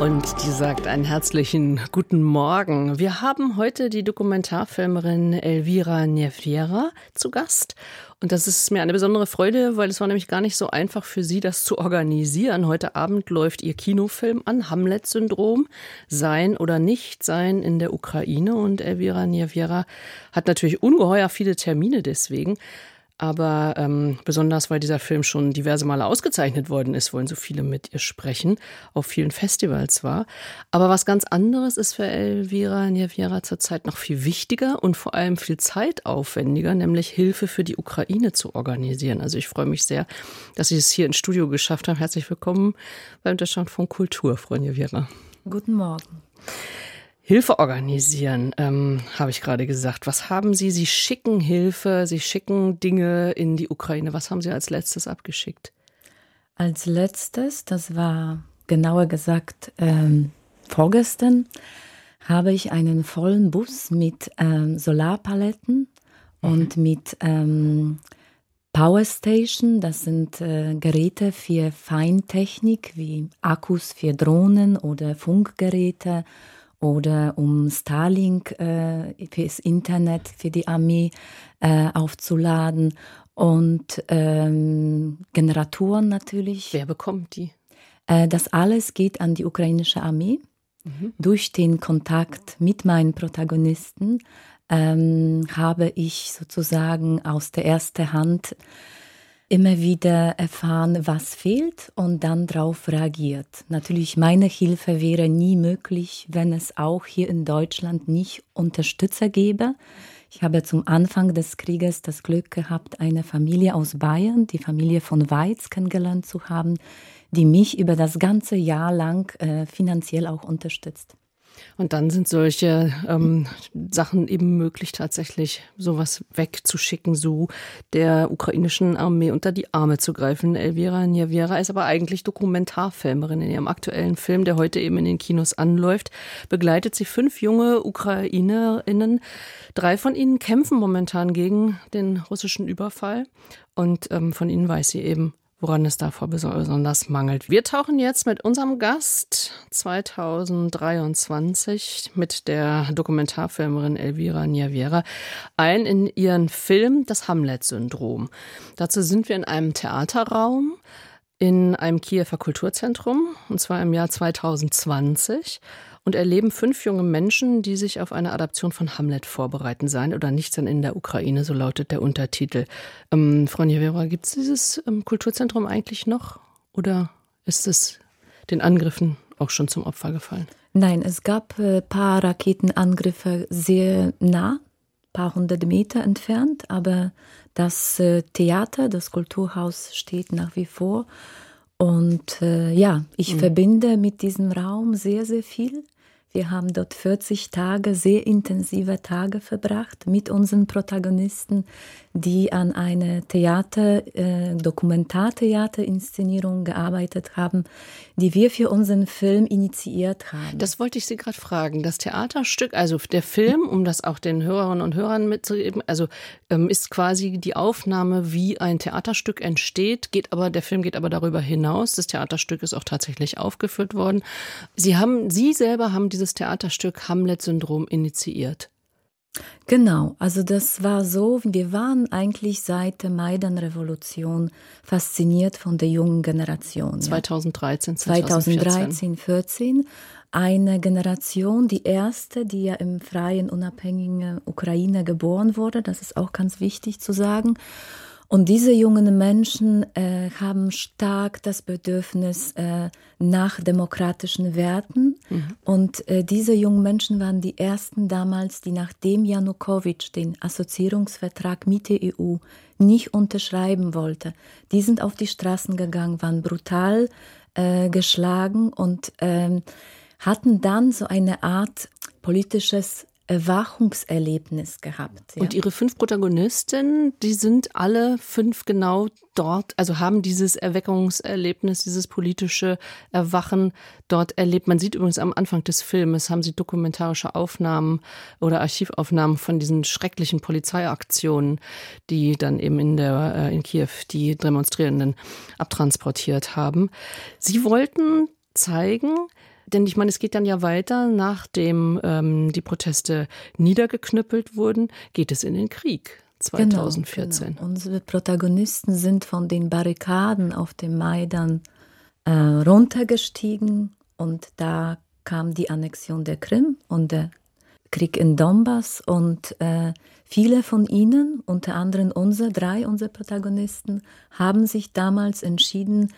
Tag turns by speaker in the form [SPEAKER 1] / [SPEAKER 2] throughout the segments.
[SPEAKER 1] Und die sagt einen herzlichen guten Morgen. Wir haben heute die Dokumentarfilmerin Elvira Nieviera zu Gast. Und das ist mir eine besondere Freude, weil es war nämlich gar nicht so einfach für sie, das zu organisieren. Heute Abend läuft ihr Kinofilm an, Hamlet-Syndrom, Sein oder Nicht-Sein in der Ukraine. Und Elvira Nieviera hat natürlich ungeheuer viele Termine deswegen. Aber ähm, besonders, weil dieser Film schon diverse Male ausgezeichnet worden ist, wollen so viele mit ihr sprechen, auf vielen Festivals war. Aber was ganz anderes ist für Elvira Nieviera zurzeit noch viel wichtiger und vor allem viel zeitaufwendiger, nämlich Hilfe für die Ukraine zu organisieren. Also ich freue mich sehr, dass Sie es hier ins Studio geschafft haben. Herzlich willkommen beim Deutschland von Kultur, Frau Nieviera.
[SPEAKER 2] Guten Morgen.
[SPEAKER 1] Hilfe organisieren, ähm, habe ich gerade gesagt. Was haben Sie? Sie schicken Hilfe, Sie schicken Dinge in die Ukraine. Was haben Sie als letztes abgeschickt?
[SPEAKER 2] Als letztes, das war genauer gesagt ähm, vorgestern, habe ich einen vollen Bus mit ähm, Solarpaletten mhm. und mit ähm, Power Station, das sind äh, Geräte für Feintechnik wie Akkus für Drohnen oder Funkgeräte oder um Starlink äh, fürs Internet, für die Armee äh, aufzuladen und ähm, Generatoren natürlich.
[SPEAKER 1] Wer bekommt die?
[SPEAKER 2] Äh, das alles geht an die ukrainische Armee. Mhm. Durch den Kontakt mit meinen Protagonisten ähm, habe ich sozusagen aus der ersten Hand immer wieder erfahren, was fehlt und dann darauf reagiert. Natürlich, meine Hilfe wäre nie möglich, wenn es auch hier in Deutschland nicht Unterstützer gäbe. Ich habe zum Anfang des Krieges das Glück gehabt, eine Familie aus Bayern, die Familie von Weiz, kennengelernt zu haben, die mich über das ganze Jahr lang äh, finanziell auch unterstützt.
[SPEAKER 1] Und dann sind solche ähm, Sachen eben möglich, tatsächlich sowas wegzuschicken, so der ukrainischen Armee unter die Arme zu greifen. Elvira Nievera ist aber eigentlich Dokumentarfilmerin. In ihrem aktuellen Film, der heute eben in den Kinos anläuft, begleitet sie fünf junge Ukrainerinnen. Drei von ihnen kämpfen momentan gegen den russischen Überfall. Und ähm, von ihnen weiß sie eben, woran es davor besonders mangelt. Wir tauchen jetzt mit unserem Gast 2023 mit der Dokumentarfilmerin Elvira Niavera ein in ihren Film Das Hamlet-Syndrom. Dazu sind wir in einem Theaterraum in einem Kiewer Kulturzentrum und zwar im Jahr 2020 und erleben fünf junge Menschen, die sich auf eine Adaption von Hamlet vorbereiten. Sein oder nicht sein in der Ukraine, so lautet der Untertitel. Ähm, Frau Nievera, gibt es dieses ähm, Kulturzentrum eigentlich noch oder ist es den Angriffen auch schon zum Opfer gefallen?
[SPEAKER 2] Nein, es gab ein äh, paar Raketenangriffe sehr nah, paar hundert Meter entfernt, aber das äh, Theater, das Kulturhaus steht nach wie vor. Und äh, ja, ich mhm. verbinde mit diesem Raum sehr, sehr viel. Wir haben dort 40 Tage, sehr intensive Tage verbracht mit unseren Protagonisten, die an einer Theater, äh, Dokumentartheaterinszenierung gearbeitet haben, die wir für unseren Film initiiert haben.
[SPEAKER 1] Das wollte ich Sie gerade fragen. Das Theaterstück, also der Film, um das auch den Hörerinnen und Hörern mitzugeben, also ähm, ist quasi die Aufnahme, wie ein Theaterstück entsteht, geht aber, der Film geht aber darüber hinaus. Das Theaterstück ist auch tatsächlich aufgeführt worden. Sie haben, Sie selber haben dieses Theaterstück Hamlet-Syndrom initiiert.
[SPEAKER 2] Genau, also das war so, wir waren eigentlich seit der Maidan-Revolution fasziniert von der jungen Generation.
[SPEAKER 1] 2013,
[SPEAKER 2] 2014. 2013, 14. Eine Generation, die erste, die ja im freien, unabhängigen Ukraine geboren wurde, das ist auch ganz wichtig zu sagen. Und diese jungen Menschen äh, haben stark das Bedürfnis äh, nach demokratischen Werten. Mhm. Und äh, diese jungen Menschen waren die ersten damals, die nachdem Janukowitsch den Assoziierungsvertrag mit der EU nicht unterschreiben wollte, die sind auf die Straßen gegangen, waren brutal äh, geschlagen und ähm, hatten dann so eine Art politisches Erwachungserlebnis gehabt.
[SPEAKER 1] Ja. Und ihre fünf Protagonisten, die sind alle fünf genau dort, also haben dieses Erweckungserlebnis, dieses politische Erwachen dort erlebt. Man sieht übrigens am Anfang des Filmes, haben sie dokumentarische Aufnahmen oder Archivaufnahmen von diesen schrecklichen Polizeiaktionen, die dann eben in der äh, in Kiew die Demonstrierenden abtransportiert haben. Sie wollten zeigen, denn ich meine, es geht dann ja weiter, nachdem ähm, die Proteste niedergeknüppelt wurden, geht es in den Krieg. 2014.
[SPEAKER 2] Genau, genau. Unsere Protagonisten sind von den Barrikaden auf dem Maidan äh, runtergestiegen und da kam die Annexion der Krim und der Krieg in Donbass und äh, viele von ihnen, unter anderem unsere drei, unsere Protagonisten, haben sich damals entschieden,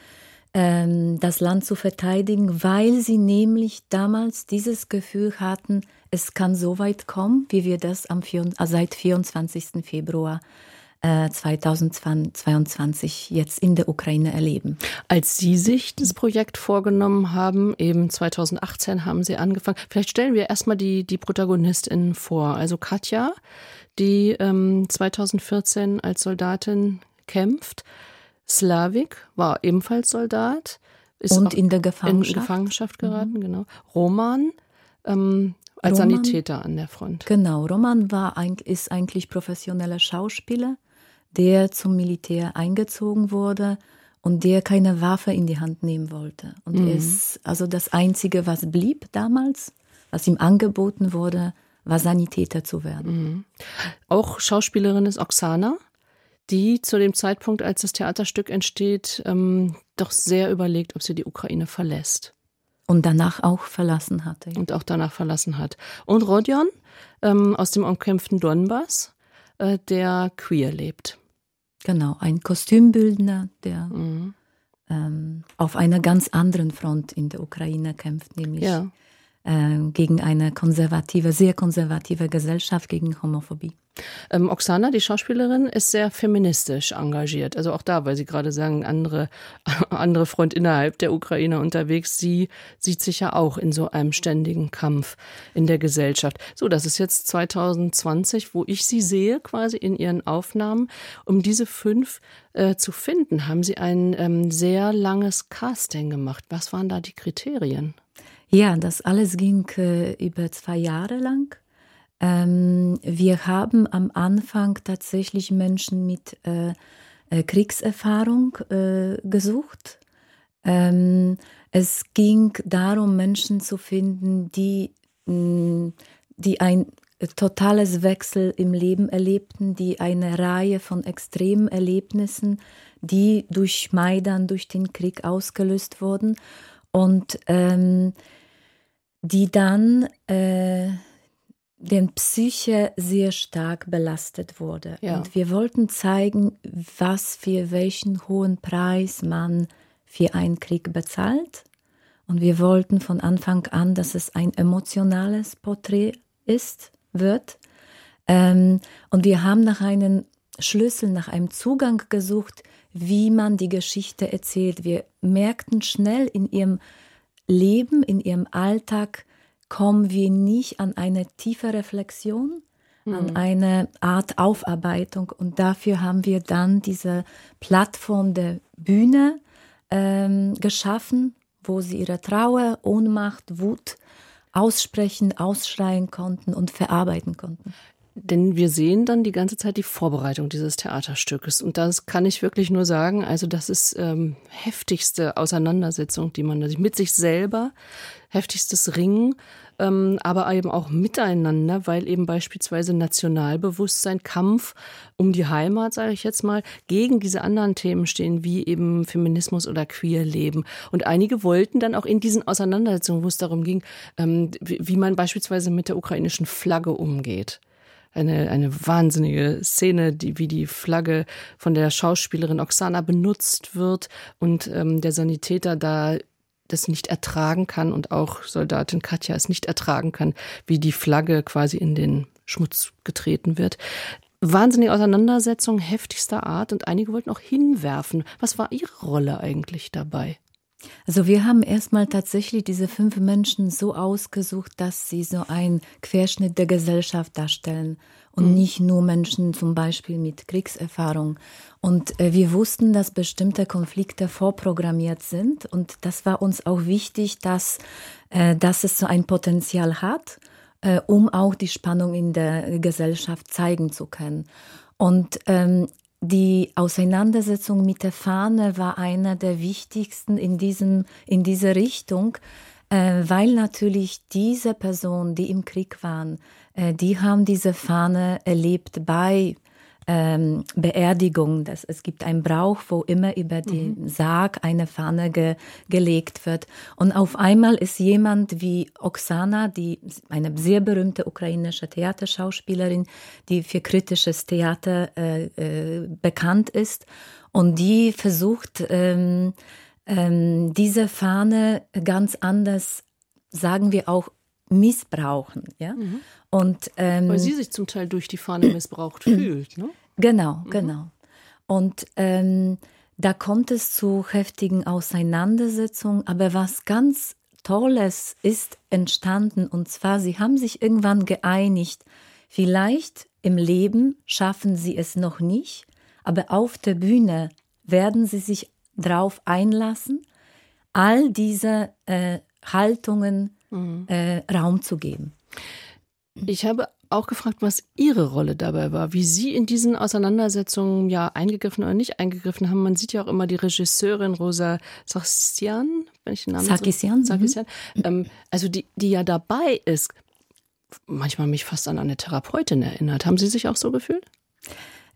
[SPEAKER 2] ähm, das Land zu verteidigen, weil sie nämlich damals dieses Gefühl hatten, es kann so weit kommen, wie wir das am, äh, seit 24. Februar 2022 äh, jetzt in der Ukraine erleben.
[SPEAKER 1] Als Sie sich das Projekt vorgenommen haben, eben 2018 haben Sie angefangen. Vielleicht stellen wir erstmal die, die ProtagonistInnen vor. Also Katja, die ähm, 2014 als Soldatin kämpft. Slavik war ebenfalls Soldat.
[SPEAKER 2] und in der Gefangenschaft.
[SPEAKER 1] In Gefangenschaft geraten, mhm. genau. Roman ähm, als Roman, Sanitäter an der Front.
[SPEAKER 2] Genau, Roman war, ist eigentlich professioneller Schauspieler, der zum Militär eingezogen wurde und der keine Waffe in die Hand nehmen wollte. Und mhm. ist also das Einzige, was blieb damals, was ihm angeboten wurde, war Sanitäter zu werden. Mhm.
[SPEAKER 1] Auch Schauspielerin ist Oksana die zu dem Zeitpunkt, als das Theaterstück entsteht, ähm, doch sehr überlegt, ob sie die Ukraine verlässt.
[SPEAKER 2] Und danach auch verlassen hatte.
[SPEAKER 1] Und auch danach verlassen hat. Und Rodion ähm, aus dem umkämpften Donbass, äh, der queer lebt.
[SPEAKER 2] Genau, ein Kostümbildner, der mhm. ähm, auf einer ganz anderen Front in der Ukraine kämpft, nämlich ja. äh, gegen eine konservative, sehr konservative Gesellschaft, gegen Homophobie.
[SPEAKER 1] Ähm, Oksana, die Schauspielerin, ist sehr feministisch engagiert. Also auch da, weil Sie gerade sagen, andere, andere Front innerhalb der Ukraine unterwegs. Sie sieht sich ja auch in so einem ständigen Kampf in der Gesellschaft. So, das ist jetzt 2020, wo ich Sie sehe, quasi in Ihren Aufnahmen. Um diese fünf äh, zu finden, haben Sie ein ähm, sehr langes Casting gemacht. Was waren da die Kriterien?
[SPEAKER 2] Ja, das alles ging äh, über zwei Jahre lang. Ähm, wir haben am Anfang tatsächlich Menschen mit äh, äh, Kriegserfahrung äh, gesucht. Ähm, es ging darum, Menschen zu finden, die, mh, mm, die ein totales Wechsel im Leben erlebten, die eine Reihe von extremen Erlebnissen, die durch Maidan, durch den Krieg ausgelöst wurden und ähm, die dann äh, den Psyche sehr stark belastet wurde. Ja. Und wir wollten zeigen, was für welchen hohen Preis man für einen Krieg bezahlt. Und wir wollten von Anfang an, dass es ein emotionales Porträt ist, wird. Ähm, und wir haben nach einem Schlüssel, nach einem Zugang gesucht, wie man die Geschichte erzählt. Wir merkten schnell in ihrem Leben, in ihrem Alltag, kommen wir nicht an eine tiefe Reflexion, mhm. an eine Art Aufarbeitung. Und dafür haben wir dann diese Plattform der Bühne ähm, geschaffen, wo sie ihre Trauer, Ohnmacht, Wut aussprechen, ausschreien konnten und verarbeiten konnten.
[SPEAKER 1] Denn wir sehen dann die ganze Zeit die Vorbereitung dieses Theaterstückes. Und das kann ich wirklich nur sagen. Also, das ist ähm, heftigste Auseinandersetzung, die man mit sich selber, heftigstes Ringen, ähm, aber eben auch miteinander, weil eben beispielsweise Nationalbewusstsein, Kampf um die Heimat, sage ich jetzt mal, gegen diese anderen Themen stehen, wie eben Feminismus oder Queerleben. Und einige wollten dann auch in diesen Auseinandersetzungen, wo es darum ging, ähm, wie, wie man beispielsweise mit der ukrainischen Flagge umgeht eine, eine wahnsinnige Szene, die, wie die Flagge von der Schauspielerin Oksana benutzt wird und ähm, der Sanitäter da das nicht ertragen kann und auch Soldatin Katja es nicht ertragen kann, wie die Flagge quasi in den Schmutz getreten wird. Wahnsinnige Auseinandersetzung heftigster Art und einige wollten auch hinwerfen. Was war Ihre Rolle eigentlich dabei?
[SPEAKER 2] Also wir haben erstmal tatsächlich diese fünf Menschen so ausgesucht, dass sie so einen Querschnitt der Gesellschaft darstellen und mhm. nicht nur Menschen zum Beispiel mit Kriegserfahrung. Und äh, wir wussten, dass bestimmte Konflikte vorprogrammiert sind und das war uns auch wichtig, dass, äh, dass es so ein Potenzial hat, äh, um auch die Spannung in der Gesellschaft zeigen zu können. Und ähm, die Auseinandersetzung mit der Fahne war einer der wichtigsten in, diesem, in dieser Richtung, äh, weil natürlich diese Personen, die im Krieg waren, äh, die haben diese Fahne erlebt bei ähm, Beerdigung. Das, es gibt einen Brauch, wo immer über den mhm. Sarg eine Fahne ge, gelegt wird. Und auf einmal ist jemand wie Oksana, die eine sehr berühmte ukrainische Theaterschauspielerin, die für kritisches Theater äh, äh, bekannt ist, und die versucht, ähm, ähm, diese Fahne ganz anders, sagen wir auch, missbrauchen. Ja? Mhm.
[SPEAKER 1] Und, ähm, Weil sie sich zum Teil durch die Fahne missbraucht fühlt. Ne?
[SPEAKER 2] Genau, mhm. genau. Und ähm, da kommt es zu heftigen Auseinandersetzungen. Aber was ganz Tolles ist entstanden, und zwar, sie haben sich irgendwann geeinigt, vielleicht im Leben schaffen sie es noch nicht, aber auf der Bühne werden sie sich darauf einlassen, all diese äh, Haltungen mhm. äh, Raum zu geben.
[SPEAKER 1] Ich habe auch gefragt, was Ihre Rolle dabei war, wie Sie in diesen Auseinandersetzungen ja eingegriffen oder nicht eingegriffen haben. Man sieht ja auch immer die Regisseurin Rosa Sarkisian, wenn ich den Namen
[SPEAKER 2] Sarkisian,
[SPEAKER 1] so, Sarkisian mhm. ähm, also die, die ja dabei ist, manchmal mich fast an eine Therapeutin erinnert. Haben Sie sich auch so gefühlt?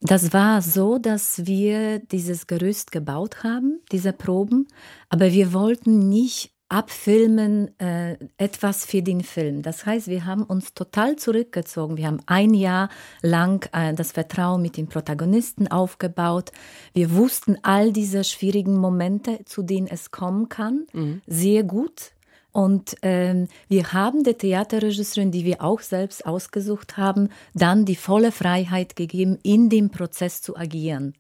[SPEAKER 2] Das war so, dass wir dieses Gerüst gebaut haben, diese Proben, aber wir wollten nicht abfilmen äh, etwas für den Film. Das heißt, wir haben uns total zurückgezogen. Wir haben ein Jahr lang äh, das Vertrauen mit den Protagonisten aufgebaut. Wir wussten all diese schwierigen Momente, zu denen es kommen kann, mhm. sehr gut. Und ähm, wir haben der Theaterregisseurin, die wir auch selbst ausgesucht haben, dann die volle Freiheit gegeben, in dem Prozess zu agieren.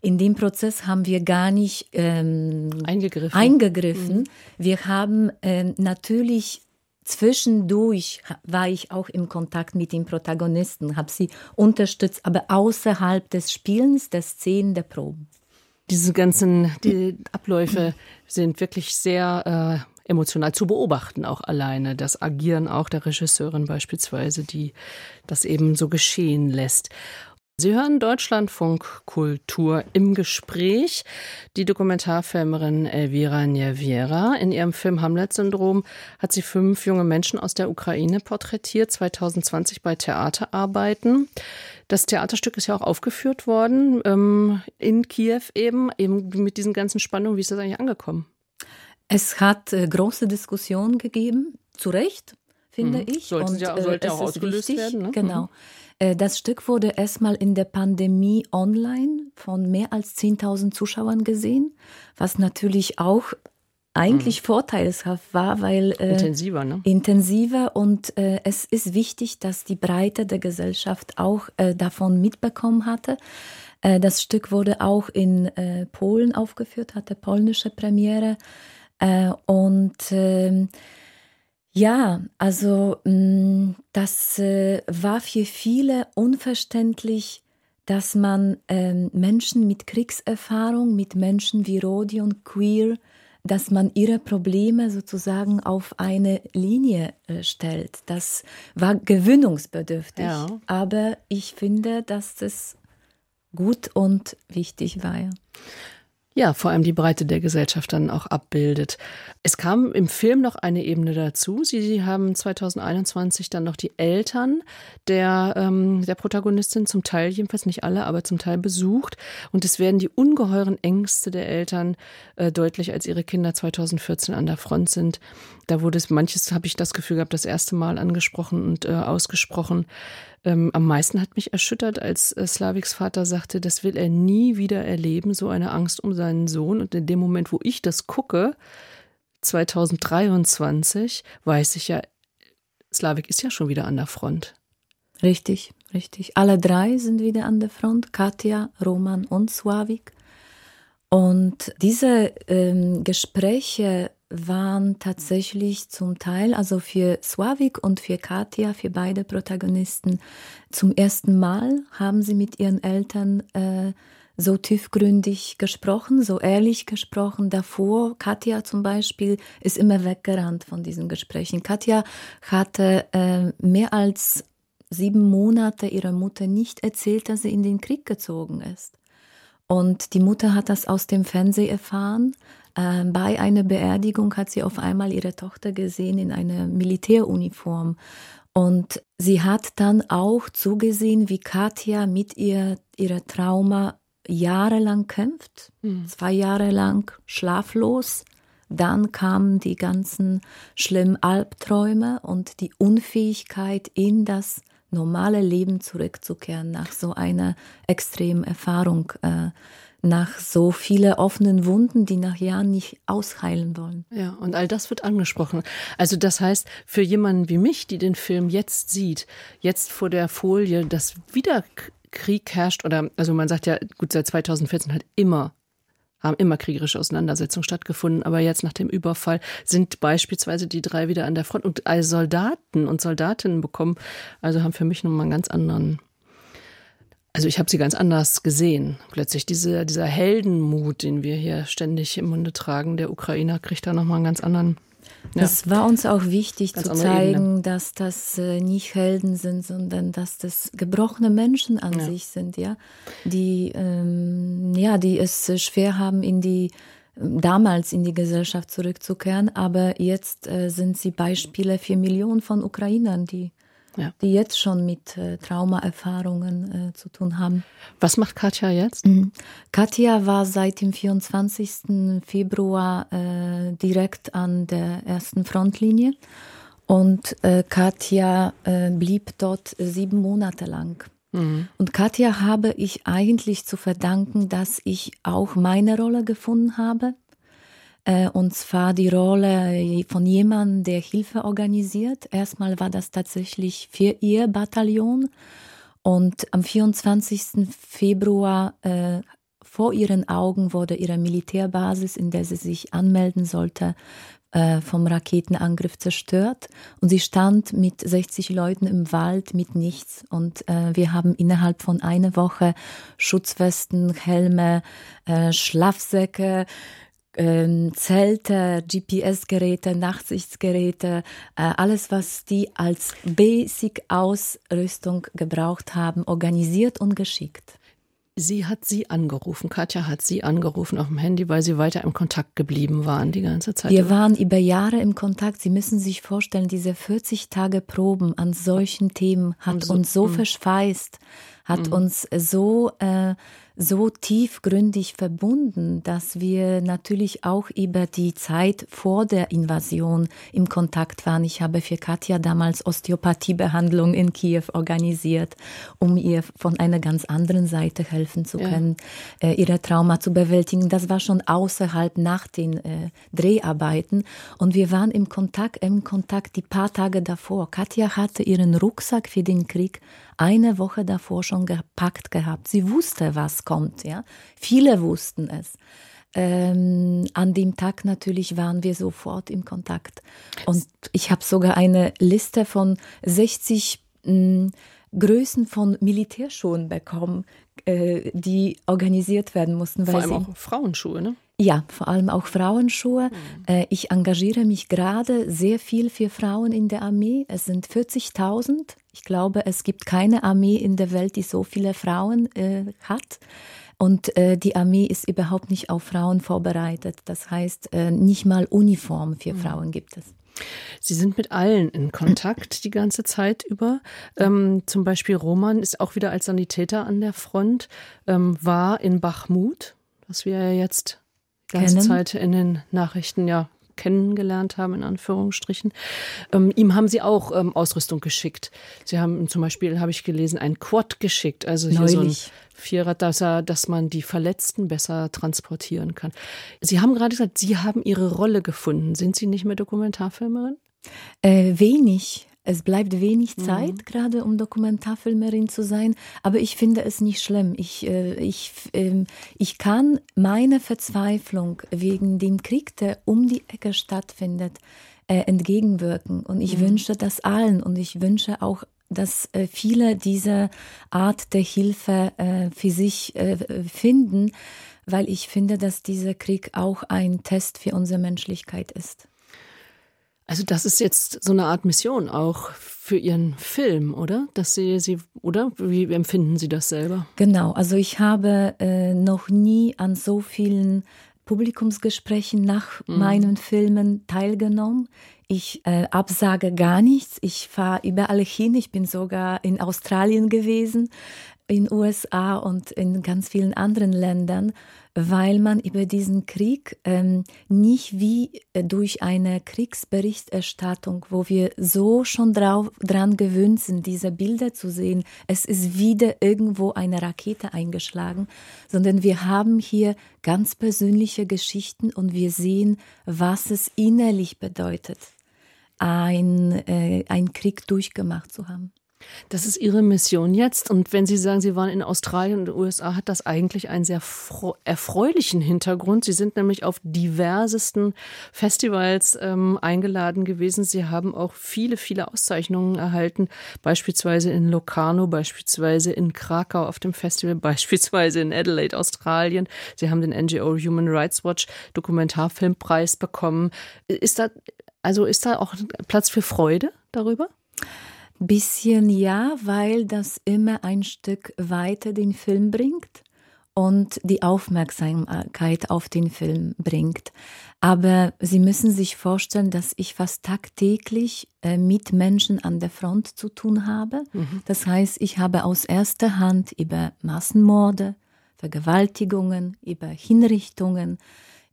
[SPEAKER 2] In dem Prozess haben wir gar nicht ähm, eingegriffen. eingegriffen. Mhm. Wir haben ähm, natürlich zwischendurch war ich auch im Kontakt mit den Protagonisten, habe sie unterstützt, aber außerhalb des Spielens, der Szenen, der Proben.
[SPEAKER 1] Diese ganzen die Abläufe sind wirklich sehr äh, emotional zu beobachten, auch alleine. Das Agieren auch der Regisseurin beispielsweise, die das eben so geschehen lässt. Sie hören Deutschlandfunk Kultur im Gespräch. Die Dokumentarfilmerin Elvira Niewiera. In ihrem Film Hamlet-Syndrom hat sie fünf junge Menschen aus der Ukraine porträtiert, 2020 bei Theaterarbeiten. Das Theaterstück ist ja auch aufgeführt worden ähm, in Kiew eben, eben mit diesen ganzen Spannungen. Wie ist das eigentlich angekommen?
[SPEAKER 2] Es hat äh, große Diskussionen gegeben, zu Recht, finde mhm. ich.
[SPEAKER 1] Sollte, Und, ja, sollte äh, auch ausgelöst wichtig, werden. Ne?
[SPEAKER 2] Genau. Mhm. Äh, das Stück wurde erstmal in der Pandemie online von mehr als 10.000 Zuschauern gesehen, was natürlich auch eigentlich mhm. vorteilshaft war, weil
[SPEAKER 1] äh, intensiver, ne?
[SPEAKER 2] intensiver und äh, es ist wichtig, dass die Breite der Gesellschaft auch äh, davon mitbekommen hatte. Äh, das Stück wurde auch in äh, Polen aufgeführt, hatte polnische Premiere und ähm, ja, also mm, das äh, war für viele unverständlich, dass man ähm, Menschen mit Kriegserfahrung, mit Menschen wie Rodi und Queer, dass man ihre Probleme sozusagen auf eine Linie äh, stellt. Das war gewöhnungsbedürftig, ja. aber ich finde, dass das gut und wichtig war. Ja.
[SPEAKER 1] Ja, vor allem die Breite der Gesellschaft dann auch abbildet. Es kam im Film noch eine Ebene dazu. Sie haben 2021 dann noch die Eltern der, ähm, der Protagonistin zum Teil, jedenfalls nicht alle, aber zum Teil besucht. Und es werden die ungeheuren Ängste der Eltern äh, deutlich, als ihre Kinder 2014 an der Front sind. Da wurde es, manches habe ich das Gefühl gehabt, das erste Mal angesprochen und äh, ausgesprochen. Ähm, am meisten hat mich erschüttert, als äh, Slaviks Vater sagte, das will er nie wieder erleben, so eine Angst um seinen Sohn. Und in dem Moment, wo ich das gucke, 2023, weiß ich ja, Slavik ist ja schon wieder an der Front.
[SPEAKER 2] Richtig, richtig. Alle drei sind wieder an der Front, Katja, Roman und Slavik. Und diese ähm, Gespräche waren tatsächlich zum Teil, also für Sławik und für Katja, für beide Protagonisten, zum ersten Mal haben sie mit ihren Eltern äh, so tiefgründig gesprochen, so ehrlich gesprochen. Davor, Katja zum Beispiel, ist immer weggerannt von diesen Gesprächen. Katja hatte äh, mehr als sieben Monate ihrer Mutter nicht erzählt, dass sie in den Krieg gezogen ist. Und die Mutter hat das aus dem Fernsehen erfahren. Äh, bei einer Beerdigung hat sie auf einmal ihre Tochter gesehen in einer Militäruniform. Und sie hat dann auch zugesehen, wie Katja mit ihr, ihrer Trauma jahrelang kämpft, mhm. zwei Jahre lang schlaflos. Dann kamen die ganzen schlimmen Albträume und die Unfähigkeit, in das normale Leben zurückzukehren nach so einer extremen Erfahrung, äh, nach so vielen offenen Wunden, die nach Jahren nicht ausheilen wollen.
[SPEAKER 1] Ja, und all das wird angesprochen. Also das heißt, für jemanden wie mich, die den Film jetzt sieht, jetzt vor der Folie, dass wieder Krieg herrscht oder also man sagt ja, gut, seit 2014 hat immer haben immer kriegerische Auseinandersetzungen stattgefunden, aber jetzt nach dem Überfall sind beispielsweise die drei wieder an der Front und als Soldaten und Soldatinnen bekommen, also haben für mich nochmal einen ganz anderen also ich habe sie ganz anders gesehen. Plötzlich diese, dieser Heldenmut, den wir hier ständig im Munde tragen, der Ukrainer kriegt da nochmal einen ganz anderen
[SPEAKER 2] ja. Es war uns auch wichtig Ganz zu zeigen, Ebene. dass das äh, nicht Helden sind, sondern dass das gebrochene Menschen an ja. sich sind, ja, die ähm, ja, die es schwer haben, in die damals in die Gesellschaft zurückzukehren, aber jetzt äh, sind sie Beispiele für Millionen von Ukrainern, die ja. die jetzt schon mit äh, Traumaerfahrungen äh, zu tun haben.
[SPEAKER 1] Was macht Katja jetzt? Mhm.
[SPEAKER 2] Katja war seit dem 24. Februar äh, direkt an der ersten Frontlinie und äh, Katja äh, blieb dort sieben Monate lang. Mhm. Und Katja habe ich eigentlich zu verdanken, dass ich auch meine Rolle gefunden habe und zwar die Rolle von jemandem, der Hilfe organisiert. Erstmal war das tatsächlich für ihr Bataillon. Und am 24. Februar äh, vor ihren Augen wurde ihre Militärbasis, in der sie sich anmelden sollte, äh, vom Raketenangriff zerstört. Und sie stand mit 60 Leuten im Wald mit nichts. Und äh, wir haben innerhalb von einer Woche Schutzwesten, Helme, äh, Schlafsäcke, ähm, Zelte, GPS-Geräte, Nachtsichtsgeräte, äh, alles, was die als Basic-Ausrüstung gebraucht haben, organisiert und geschickt.
[SPEAKER 1] Sie hat Sie angerufen, Katja hat Sie angerufen auf dem Handy, weil Sie weiter im Kontakt geblieben waren die ganze Zeit.
[SPEAKER 2] Wir waren über Jahre im Kontakt. Sie müssen sich vorstellen, diese 40 Tage Proben an solchen Themen hat so, uns so mh. verschweißt, hat mh. uns so äh, so tiefgründig verbunden, dass wir natürlich auch über die Zeit vor der Invasion im Kontakt waren. Ich habe für Katja damals Osteopathiebehandlung in Kiew organisiert, um ihr von einer ganz anderen Seite helfen zu können, ja. äh, ihre Trauma zu bewältigen. Das war schon außerhalb nach den äh, Dreharbeiten und wir waren im Kontakt, im Kontakt die paar Tage davor. Katja hatte ihren Rucksack für den Krieg eine Woche davor schon gepackt gehabt. Sie wusste, was kommt. Ja, viele wussten es. Ähm, an dem Tag natürlich waren wir sofort im Kontakt. Und ich habe sogar eine Liste von 60 mh, hm, Größen von Militärschuhen bekommen, äh, die organisiert werden mussten.
[SPEAKER 1] Vor allem auch Frauenschuhe, ne?
[SPEAKER 2] Ja, vor allem auch Frauenschuhe. Mhm. Ich engagiere mich gerade sehr viel für Frauen in der Armee. Es sind 40.000. Ich glaube, es gibt keine Armee in der Welt, die so viele Frauen äh, hat. Und äh, die Armee ist überhaupt nicht auf Frauen vorbereitet. Das heißt, äh, nicht mal Uniform für mhm. Frauen gibt es.
[SPEAKER 1] Sie sind mit allen in Kontakt die ganze Zeit über. Ähm, zum Beispiel Roman ist auch wieder als Sanitäter an der Front, ähm, war in Bachmut, was wir ja jetzt die ganze. Zeit in den Nachrichten ja kennengelernt haben, in Anführungsstrichen. Ähm, ihm haben sie auch ähm, Ausrüstung geschickt. Sie haben zum Beispiel, habe ich gelesen, ein Quad geschickt, also hier so ein Vierrad, dass, er, dass man die Verletzten besser transportieren kann. Sie haben gerade gesagt, Sie haben Ihre Rolle gefunden. Sind Sie nicht mehr Dokumentarfilmerin?
[SPEAKER 2] Äh, wenig. Es bleibt wenig mhm. Zeit, mhm. gerade um Dokumentarfilmerin zu sein, aber ich finde es nicht schlimm. Ich, äh, ich, äh, ich kann meine Verzweiflung wegen dem Krieg, der um die Ecke stattfindet, äh, entgegenwirken. Und ich mhm. wünsche das allen und ich wünsche auch dass äh, viele diese Art der Hilfe äh, für sich äh, finden, weil ich finde, dass dieser Krieg auch ein Test für unsere Menschlichkeit ist.
[SPEAKER 1] Also das ist jetzt so eine Art Mission auch für Ihren Film, oder? Dass Sie, Sie oder wie empfinden Sie das selber?
[SPEAKER 2] Genau, also ich habe äh, noch nie an so vielen Publikumsgesprächen nach mhm. meinen Filmen teilgenommen. Ich äh, absage gar nichts. Ich fahre überall hin. Ich bin sogar in Australien gewesen, in USA und in ganz vielen anderen Ländern weil man über diesen Krieg ähm, nicht wie äh, durch eine Kriegsberichterstattung, wo wir so schon drauf, dran gewöhnt sind, diese Bilder zu sehen, es ist wieder irgendwo eine Rakete eingeschlagen, sondern wir haben hier ganz persönliche Geschichten und wir sehen, was es innerlich bedeutet, ein, äh, einen Krieg durchgemacht zu haben.
[SPEAKER 1] Das ist Ihre Mission jetzt. Und wenn Sie sagen, Sie waren in Australien und den USA, hat das eigentlich einen sehr erfreulichen Hintergrund. Sie sind nämlich auf diversesten Festivals ähm, eingeladen gewesen. Sie haben auch viele, viele Auszeichnungen erhalten, beispielsweise in Locarno, beispielsweise in Krakau auf dem Festival, beispielsweise in Adelaide, Australien. Sie haben den NGO Human Rights Watch Dokumentarfilmpreis bekommen. Ist da, also ist da auch Platz für Freude darüber?
[SPEAKER 2] Bisschen ja, weil das immer ein Stück weiter den Film bringt und die Aufmerksamkeit auf den Film bringt. Aber Sie müssen sich vorstellen, dass ich fast tagtäglich äh, mit Menschen an der Front zu tun habe. Mhm. Das heißt, ich habe aus erster Hand über Massenmorde, Vergewaltigungen, über Hinrichtungen,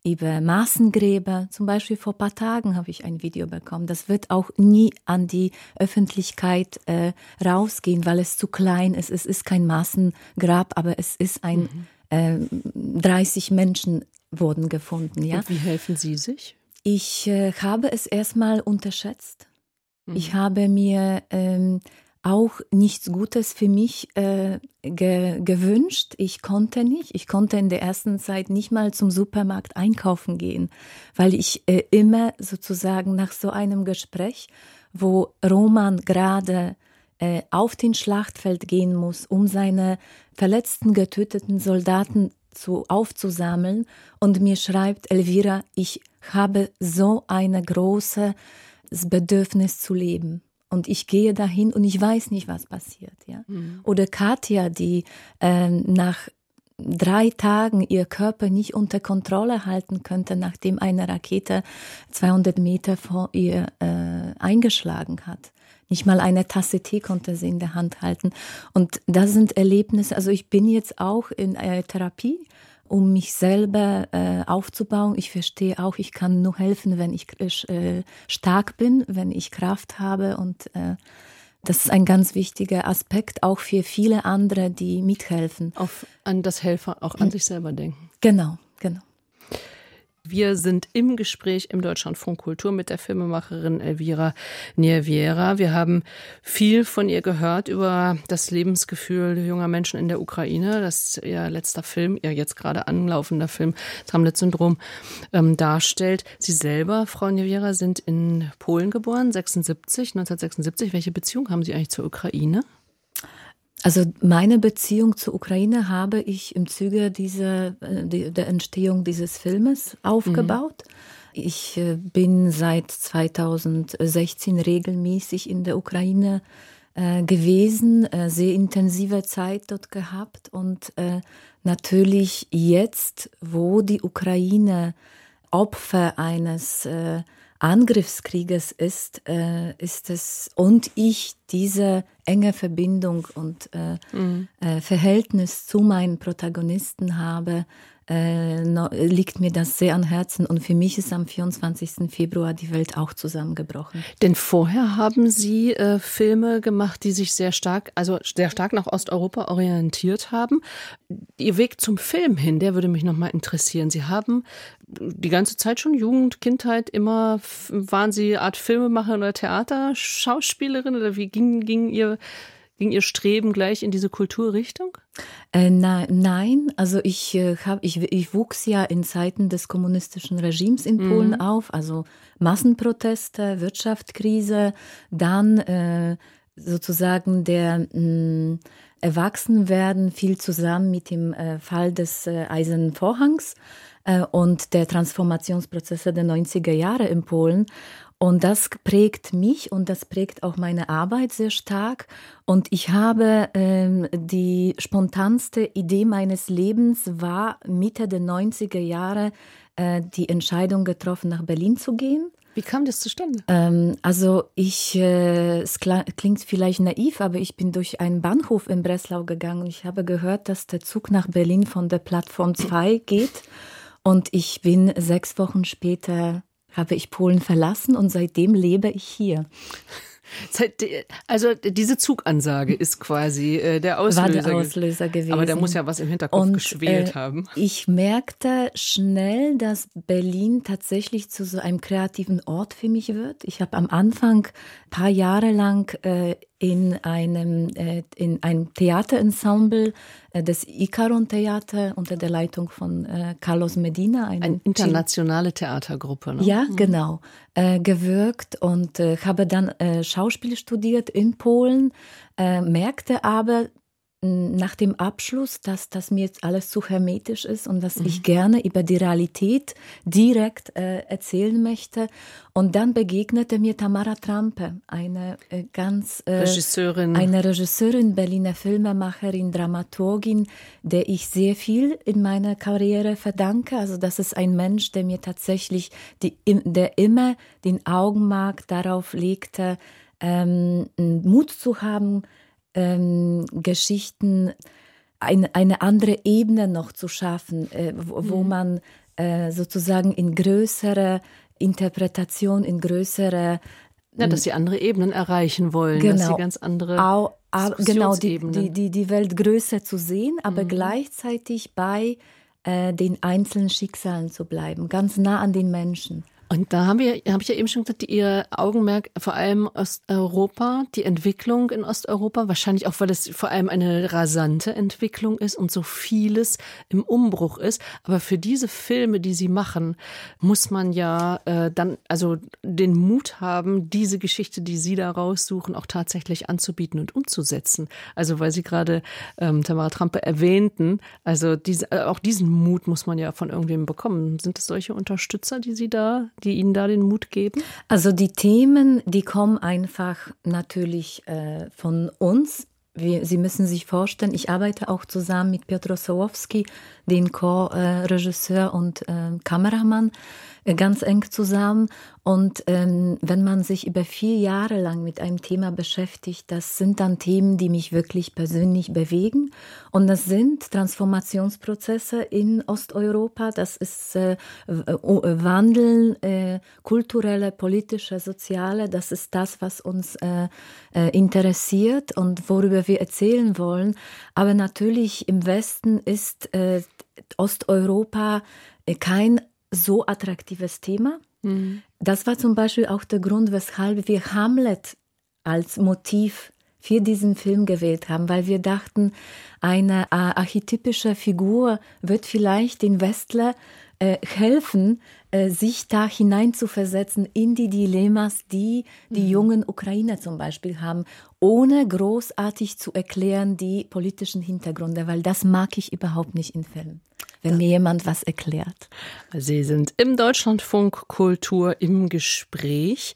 [SPEAKER 2] über Maßengräber. Zum Beispiel vor ein paar Tagen habe ich ein Video bekommen. Das wird auch nie an die Öffentlichkeit äh, rausgehen, weil es zu klein ist. Es ist kein Maßengrab, aber es ist ein mhm. äh, 30 Menschen wurden gefunden. Ja?
[SPEAKER 1] Und wie helfen Sie sich?
[SPEAKER 2] Ich äh, habe es erstmal unterschätzt. Mhm. Ich habe mir ähm, auch nichts Gutes für mich äh, ge gewünscht. Ich konnte nicht. Ich konnte in der ersten Zeit nicht mal zum Supermarkt einkaufen gehen, weil ich äh, immer sozusagen nach so einem Gespräch, wo Roman gerade äh, auf den Schlachtfeld gehen muss, um seine verletzten, getöteten Soldaten zu, aufzusammeln und mir schreibt, Elvira, ich habe so eine große Bedürfnis zu leben und ich gehe dahin und ich weiß nicht, was passiert. Ja? Mhm. Oder Katja, die äh, nach drei Tagen ihr Körper nicht unter Kontrolle halten könnte, nachdem eine Rakete 200 Meter vor ihr äh, eingeschlagen hat. Nicht mal eine Tasse Tee konnte sie in der Hand halten. Und das sind Erlebnisse. Also ich bin jetzt auch in äh, Therapie um mich selber äh, aufzubauen. Ich verstehe auch, ich kann nur helfen, wenn ich äh, stark bin, wenn ich Kraft habe und äh, das ist ein ganz wichtiger Aspekt auch für viele andere, die mithelfen.
[SPEAKER 1] Auf, an das Helfer, auch an sich selber denken.
[SPEAKER 2] Genau, genau.
[SPEAKER 1] Wir sind im Gespräch im Deutschlandfunk Kultur mit der Filmemacherin Elvira Nierviera. Wir haben viel von ihr gehört über das Lebensgefühl junger Menschen in der Ukraine, das ihr letzter Film, ihr jetzt gerade anlaufender Film, das Hamlet-Syndrom, ähm, darstellt. Sie selber, Frau Nierviera, sind in Polen geboren, 76, 1976. Welche Beziehung haben Sie eigentlich zur Ukraine?
[SPEAKER 2] Also meine Beziehung zur Ukraine habe ich im Zuge dieser, äh, der Entstehung dieses Filmes aufgebaut. Mhm. Ich äh, bin seit 2016 regelmäßig in der Ukraine äh, gewesen, sehr intensive Zeit dort gehabt und natürlich jetzt, wo die Ukraine Opfer eines Angriffskrieges ist, ist es und ich diese enge Verbindung und äh, mhm. äh, Verhältnis zu meinen Protagonisten habe, äh, liegt mir das sehr an Herzen. Und für mich ist am 24. Februar die Welt auch zusammengebrochen.
[SPEAKER 1] Denn vorher haben Sie äh, Filme gemacht, die sich sehr stark, also sehr stark nach Osteuropa orientiert haben. Ihr Weg zum Film hin, der würde mich nochmal interessieren. Sie haben die ganze Zeit schon Jugend, Kindheit immer, waren Sie Art Filmemacher oder Theaterschauspielerin oder wie ging, ging Ihr Ging Ihr Streben gleich in diese Kulturrichtung?
[SPEAKER 2] Äh, na, nein, also ich, äh, hab, ich, ich wuchs ja in Zeiten des kommunistischen Regimes in Polen mhm. auf, also Massenproteste, Wirtschaftskrise, dann äh, sozusagen der mh, mm, Erwachsenwerden fiel zusammen mit dem äh, Fall des äh, Eisernen Vorhangs äh, und der Transformationsprozesse der 90er Jahre in Polen. Und das prägt mich und das prägt auch meine Arbeit sehr stark. Und ich habe ähm, die spontanste Idee meines Lebens war Mitte der 90er Jahre äh, die Entscheidung getroffen, nach Berlin zu gehen.
[SPEAKER 1] Wie kam das zustande?
[SPEAKER 2] Ähm, also ich, äh, es klingt vielleicht naiv, aber ich bin durch einen Bahnhof in Breslau gegangen. Ich habe gehört, dass der Zug nach Berlin von der Plattform 2 geht. Und ich bin sechs Wochen später habe ich Polen verlassen und seitdem lebe ich hier.
[SPEAKER 1] Also diese Zugansage ist quasi äh, der Auslöser,
[SPEAKER 2] War der Auslöser gewesen.
[SPEAKER 1] Aber da muss ja was im Hinterkopf und, geschwelt äh, haben.
[SPEAKER 2] Ich merkte schnell, dass Berlin tatsächlich zu so einem kreativen Ort für mich wird. Ich habe am Anfang ein paar Jahre lang äh, in einem, äh, in einem Theaterensemble äh, des Icaron Theater unter der Leitung von äh, Carlos Medina.
[SPEAKER 1] Eine internationale Theatergruppe. Ne?
[SPEAKER 2] Ja, mhm. genau. Äh, gewirkt und äh, habe dann äh, Schauspiel studiert in Polen, merkte aber, nach dem Abschluss, dass das mir jetzt alles zu hermetisch ist und dass mhm. ich gerne über die Realität direkt äh, erzählen möchte. Und dann begegnete mir Tamara Trampe, eine äh, ganz
[SPEAKER 1] äh, Regisseurin,
[SPEAKER 2] eine Regisseurin, Berliner Filmemacherin, Dramaturgin, der ich sehr viel in meiner Karriere verdanke. Also das ist ein Mensch, der mir tatsächlich, die, der immer den Augenmerk darauf legte, ähm, Mut zu haben, ähm, Geschichten ein, eine andere Ebene noch zu schaffen, äh, wo, wo mhm. man äh, sozusagen in größere Interpretation, in größere
[SPEAKER 1] ja, dass sie andere Ebenen erreichen wollen,
[SPEAKER 2] genau,
[SPEAKER 1] dass sie ganz andere
[SPEAKER 2] au, genau die, die, die, die Welt größer zu sehen, aber mhm. gleichzeitig bei äh, den einzelnen Schicksalen zu bleiben, ganz nah an den Menschen.
[SPEAKER 1] Und da haben wir, habe ich ja eben schon gesagt, Ihr Augenmerk vor allem Osteuropa, die Entwicklung in Osteuropa, wahrscheinlich auch, weil es vor allem eine rasante Entwicklung ist und so vieles im Umbruch ist. Aber für diese Filme, die Sie machen, muss man ja äh, dann also den Mut haben, diese Geschichte, die Sie da raussuchen, auch tatsächlich anzubieten und umzusetzen. Also weil Sie gerade ähm, Tamara Trampe erwähnten, also diese, äh, auch diesen Mut muss man ja von irgendwem bekommen. Sind es solche Unterstützer, die Sie da die Ihnen da den Mut geben?
[SPEAKER 2] Also die Themen, die kommen einfach natürlich äh, von uns. Wir, Sie müssen sich vorstellen, ich arbeite auch zusammen mit Piotr Sołowski, den Co-Regisseur und äh, Kameramann. Äh, ganz eng zusammen. Und ähm, wenn man sich über vier Jahre lang mit einem Thema beschäftigt, das sind dann Themen, die mich wirklich persönlich bewegen. Und das sind Transformationsprozesse in Osteuropa. Das ist äh, Wandel, äh, kulturelle, politische, soziale. Das ist das, was uns äh, äh, interessiert und worüber wir erzählen wollen. Aber natürlich im Westen ist äh, Osteuropa kein so attraktives Thema. Mhm. Das war zum Beispiel auch der Grund, weshalb wir Hamlet als Motiv für diesen Film gewählt haben, weil wir dachten, eine äh, archetypische Figur wird vielleicht den Westler äh, helfen, äh, sich da hineinzuversetzen in die Dilemmas, die die mhm. jungen Ukrainer zum Beispiel haben, ohne großartig zu erklären die politischen Hintergründe, weil das mag ich überhaupt nicht in Filmen wenn mir jemand was erklärt.
[SPEAKER 1] Sie sind im Deutschlandfunk Kultur im Gespräch.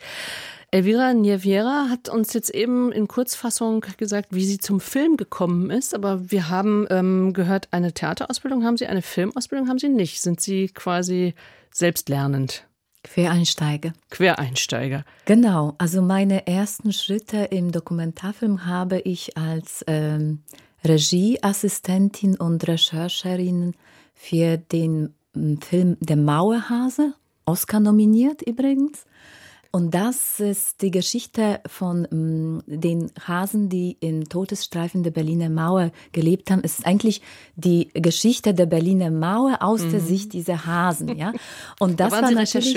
[SPEAKER 1] Elvira Nieviera hat uns jetzt eben in Kurzfassung gesagt, wie sie zum Film gekommen ist. Aber wir haben ähm, gehört, eine Theaterausbildung haben Sie, eine Filmausbildung haben Sie nicht. Sind Sie quasi selbstlernend?
[SPEAKER 2] Quereinsteiger.
[SPEAKER 1] Quereinsteiger.
[SPEAKER 2] Genau, also meine ersten Schritte im Dokumentarfilm habe ich als ähm, Regieassistentin und Rechercherin für den Film Der Mauerhase, Oscar nominiert übrigens. Und das ist die Geschichte von ähm, den Hasen, die im Todesstreifen der Berliner Mauer gelebt haben. Es ist eigentlich die Geschichte der Berliner Mauer aus mhm. der Sicht dieser Hasen. Ja? Und das
[SPEAKER 1] da
[SPEAKER 2] war
[SPEAKER 1] Sie
[SPEAKER 2] natürlich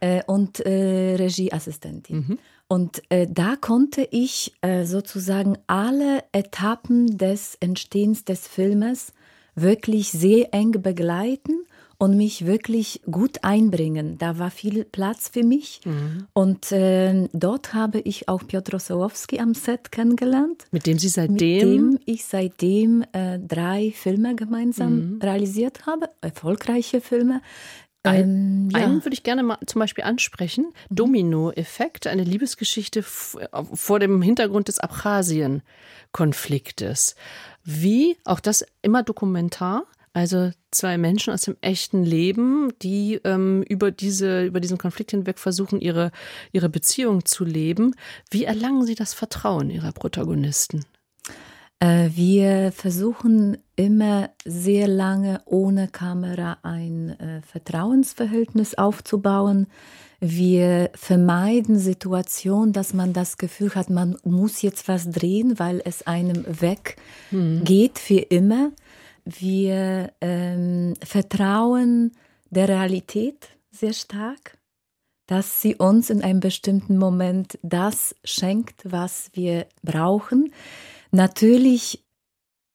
[SPEAKER 1] äh,
[SPEAKER 2] und äh, Regieassistentin. Mhm. Und äh, da konnte ich äh, sozusagen alle Etappen des Entstehens des Filmes wirklich sehr eng begleiten und mich wirklich gut einbringen. Da war viel Platz für mich. Mhm. Und äh, dort habe ich auch Piotr Sołowski am Set kennengelernt.
[SPEAKER 1] Mit dem Sie seitdem?
[SPEAKER 2] Mit dem ich seitdem äh, drei Filme gemeinsam mhm. realisiert habe, erfolgreiche Filme.
[SPEAKER 1] Ein, ähm, ja. Einen würde ich gerne mal zum Beispiel ansprechen. Mhm. Domino-Effekt, eine Liebesgeschichte vor dem Hintergrund des Abchasien-Konfliktes. Wie, auch das immer dokumentar, also zwei Menschen aus dem echten Leben, die ähm, über, diese, über diesen Konflikt hinweg versuchen, ihre, ihre Beziehung zu leben. Wie erlangen Sie das Vertrauen Ihrer Protagonisten?
[SPEAKER 2] Äh, wir versuchen immer sehr lange ohne Kamera ein äh, Vertrauensverhältnis aufzubauen. Wir vermeiden Situationen, dass man das Gefühl hat, man muss jetzt was drehen, weil es einem weggeht für immer. Wir ähm, vertrauen der Realität sehr stark, dass sie uns in einem bestimmten Moment das schenkt, was wir brauchen. Natürlich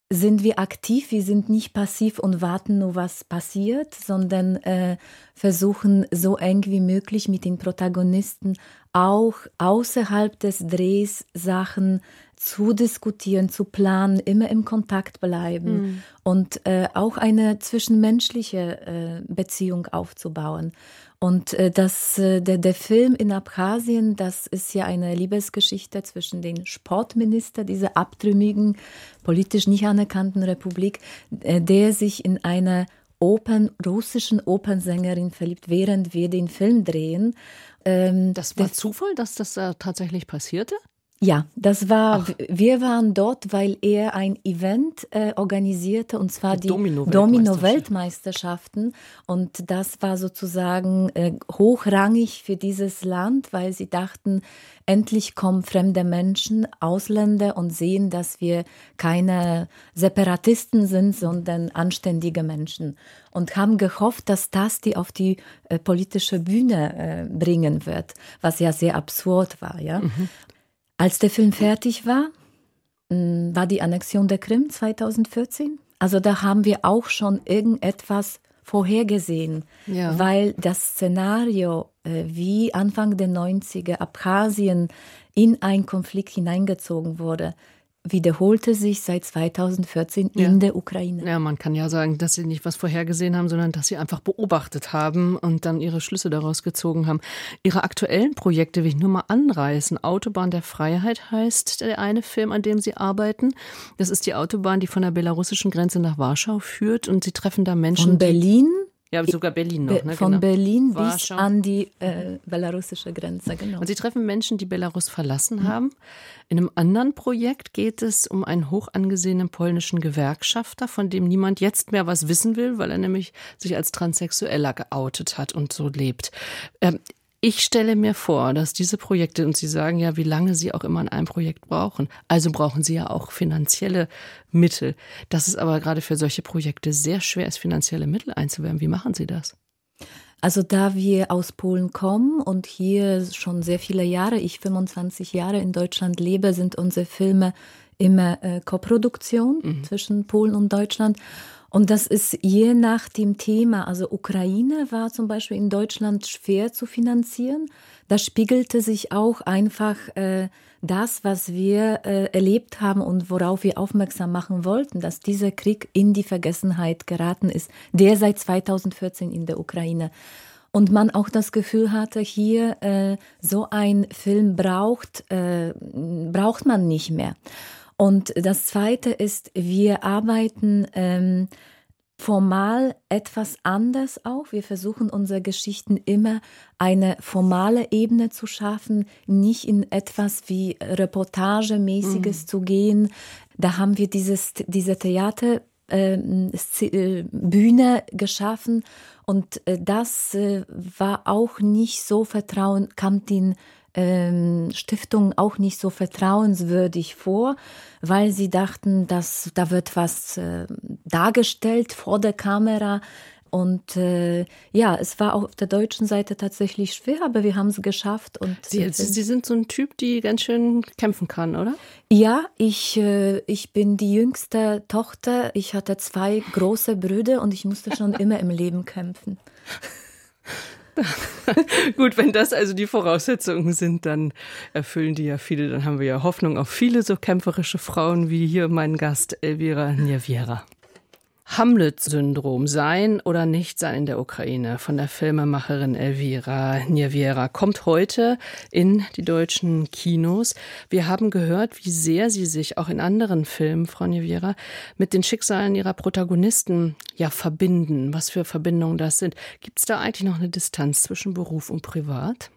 [SPEAKER 2] sind wir aktiv, wir sind nicht passiv und warten nur, was passiert, sondern äh, versuchen so eng wie möglich mit den Protagonisten auch außerhalb des Drehs Sachen zu diskutieren, zu planen, immer im Kontakt bleiben mhm. und äh, auch eine zwischenmenschliche äh, Beziehung aufzubauen. Und äh, das, äh, der, der Film in Abchasien, das ist ja eine Liebesgeschichte zwischen den Sportminister dieser abtrünnigen, politisch nicht anerkannten Republik, äh, der sich in eine Opern, russischen Opernsängerin verliebt, während wir den Film drehen.
[SPEAKER 1] Ähm, das war Zufall, dass das äh, tatsächlich passierte?
[SPEAKER 2] Ja, das war, Ach. wir waren dort, weil er ein Event äh, organisierte, und zwar die Domino-Weltmeisterschaften. Domino und das war sozusagen äh, hochrangig für dieses Land, weil sie dachten, endlich kommen fremde Menschen, Ausländer und sehen, dass wir keine Separatisten sind, sondern anständige Menschen. Und haben gehofft, dass das die auf die äh, politische Bühne äh, bringen wird, was ja sehr absurd war. Ja? Mhm. Als der Film fertig war, mm, war die Annexion der Krim 2014. Also da haben wir auch schon irgendetwas vorhergesehen, ja. weil das Szenario, äh, wie Anfang der 90er Abkhazien in einen Konflikt hineingezogen wurde, wiederholte sich seit 2014 ja. in der Ukraine.
[SPEAKER 1] Ja, man kann ja sagen, dass sie nicht was vorhergesehen haben, sondern dass sie einfach beobachtet haben und dann ihre Schlüsse daraus gezogen haben. Ihre aktuellen Projekte will ich nur mal anreißen. Autobahn der Freiheit heißt der eine Film, an dem sie arbeiten. Das ist die Autobahn, die von der belarussischen Grenze nach Warschau führt und sie treffen da Menschen.
[SPEAKER 2] Von Berlin
[SPEAKER 1] ja, sogar Berlin noch. Ne?
[SPEAKER 2] Von genau. Berlin Warschau. bis an die äh, belarussische Grenze, genau.
[SPEAKER 1] Und Sie treffen Menschen, die Belarus verlassen mhm. haben. In einem anderen Projekt geht es um einen hoch angesehenen polnischen Gewerkschafter, von dem niemand jetzt mehr was wissen will, weil er nämlich sich als Transsexueller geoutet hat und so lebt. Ähm, ich stelle mir vor, dass diese Projekte, und Sie sagen ja, wie lange Sie auch immer an einem Projekt brauchen, also brauchen Sie ja auch finanzielle Mittel, dass es aber gerade für solche Projekte sehr schwer ist, finanzielle Mittel einzuwerben. Wie machen Sie das?
[SPEAKER 2] Also da wir aus Polen kommen und hier schon sehr viele Jahre, ich 25 Jahre in Deutschland lebe, sind unsere Filme immer äh, Koproduktion mhm. zwischen Polen und Deutschland. Und das ist je nach dem Thema, also Ukraine war zum Beispiel in Deutschland schwer zu finanzieren. Da spiegelte sich auch einfach äh, das, was wir äh, erlebt haben und worauf wir aufmerksam machen wollten, dass dieser Krieg in die Vergessenheit geraten ist, der seit 2014 in der Ukraine. Und man auch das Gefühl hatte, hier äh, so ein Film braucht, äh, braucht man nicht mehr. Und das Zweite ist, wir arbeiten ähm, formal etwas anders auch. Wir versuchen unsere Geschichten immer eine formale Ebene zu schaffen, nicht in etwas wie Reportagemäßiges mhm. zu gehen. Da haben wir dieses, diese Theater ähm, äh, Bühne geschaffen und äh, das äh, war auch nicht so vertrauen, kam den ähm, Stiftung auch nicht so vertrauenswürdig vor, weil sie dachten, dass da wird was äh, dargestellt vor der Kamera. Und äh, ja, es war auch auf der deutschen Seite tatsächlich schwer, aber wir haben es geschafft. Und
[SPEAKER 1] Sie, Sie sind so ein Typ, die ganz schön kämpfen kann, oder?
[SPEAKER 2] Ja, ich, äh, ich bin die jüngste Tochter. Ich hatte zwei große Brüder und ich musste schon immer im Leben kämpfen.
[SPEAKER 1] Gut, wenn das also die Voraussetzungen sind, dann erfüllen die ja viele. Dann haben wir ja Hoffnung auf viele so kämpferische Frauen wie hier mein Gast Elvira Nieviera. Hamlet-Syndrom sein oder nicht sein in der Ukraine von der Filmemacherin Elvira Nieviera kommt heute in die deutschen Kinos. Wir haben gehört, wie sehr sie sich auch in anderen Filmen, Frau Nieviera, mit den Schicksalen ihrer Protagonisten ja verbinden. Was für Verbindungen das sind. Gibt es da eigentlich noch eine Distanz zwischen Beruf und Privat?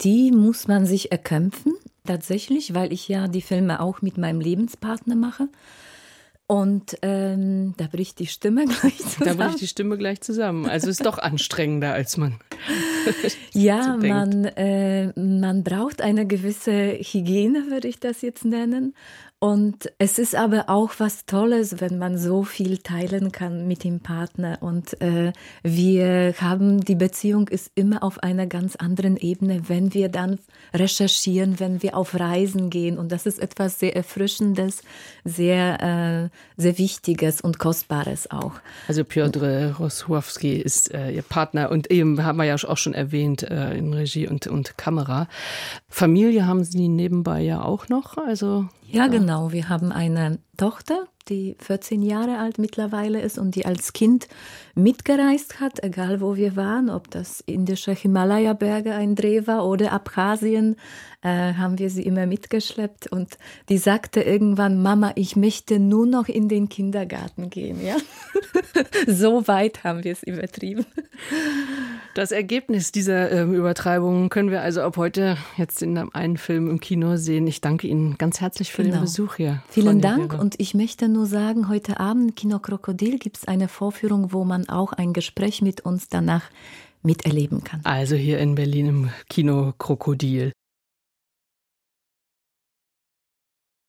[SPEAKER 2] Die muss man sich erkämpfen, tatsächlich, weil ich ja die Filme auch mit meinem Lebenspartner mache. Und ähm, da bricht die Stimme gleich zusammen.
[SPEAKER 1] Da bricht die Stimme gleich zusammen. Also ist doch anstrengender, als man.
[SPEAKER 2] ja, so man, äh, man braucht eine gewisse Hygiene, würde ich das jetzt nennen. Und es ist aber auch was Tolles, wenn man so viel teilen kann mit dem Partner. Und äh, wir haben, die Beziehung ist immer auf einer ganz anderen Ebene, wenn wir dann recherchieren, wenn wir auf Reisen gehen. Und das ist etwas sehr Erfrischendes, sehr, äh, sehr Wichtiges und Kostbares auch.
[SPEAKER 1] Also Piotr Rosławski ist äh, Ihr Partner und eben haben wir ja auch schon erwähnt äh, in Regie und, und Kamera. Familie haben Sie nebenbei ja auch noch, also
[SPEAKER 2] ja, genau. Wir haben eine Tochter, die 14 Jahre alt mittlerweile ist und die als Kind mitgereist hat, egal wo wir waren, ob das indische Himalaya-Berge ein Dreh war oder Abkhazien, äh, haben wir sie immer mitgeschleppt und die sagte irgendwann, Mama, ich möchte nur noch in den Kindergarten gehen, ja. so weit haben wir es übertrieben.
[SPEAKER 1] Das Ergebnis dieser äh, Übertreibung können wir also ab heute jetzt in einem Film im Kino sehen. Ich danke Ihnen ganz herzlich für genau. den Besuch hier.
[SPEAKER 2] Vielen Dank und ich möchte nur sagen, heute Abend Kino Krokodil gibt es eine Vorführung, wo man auch ein Gespräch mit uns danach miterleben kann.
[SPEAKER 1] Also hier in Berlin im Kino Krokodil.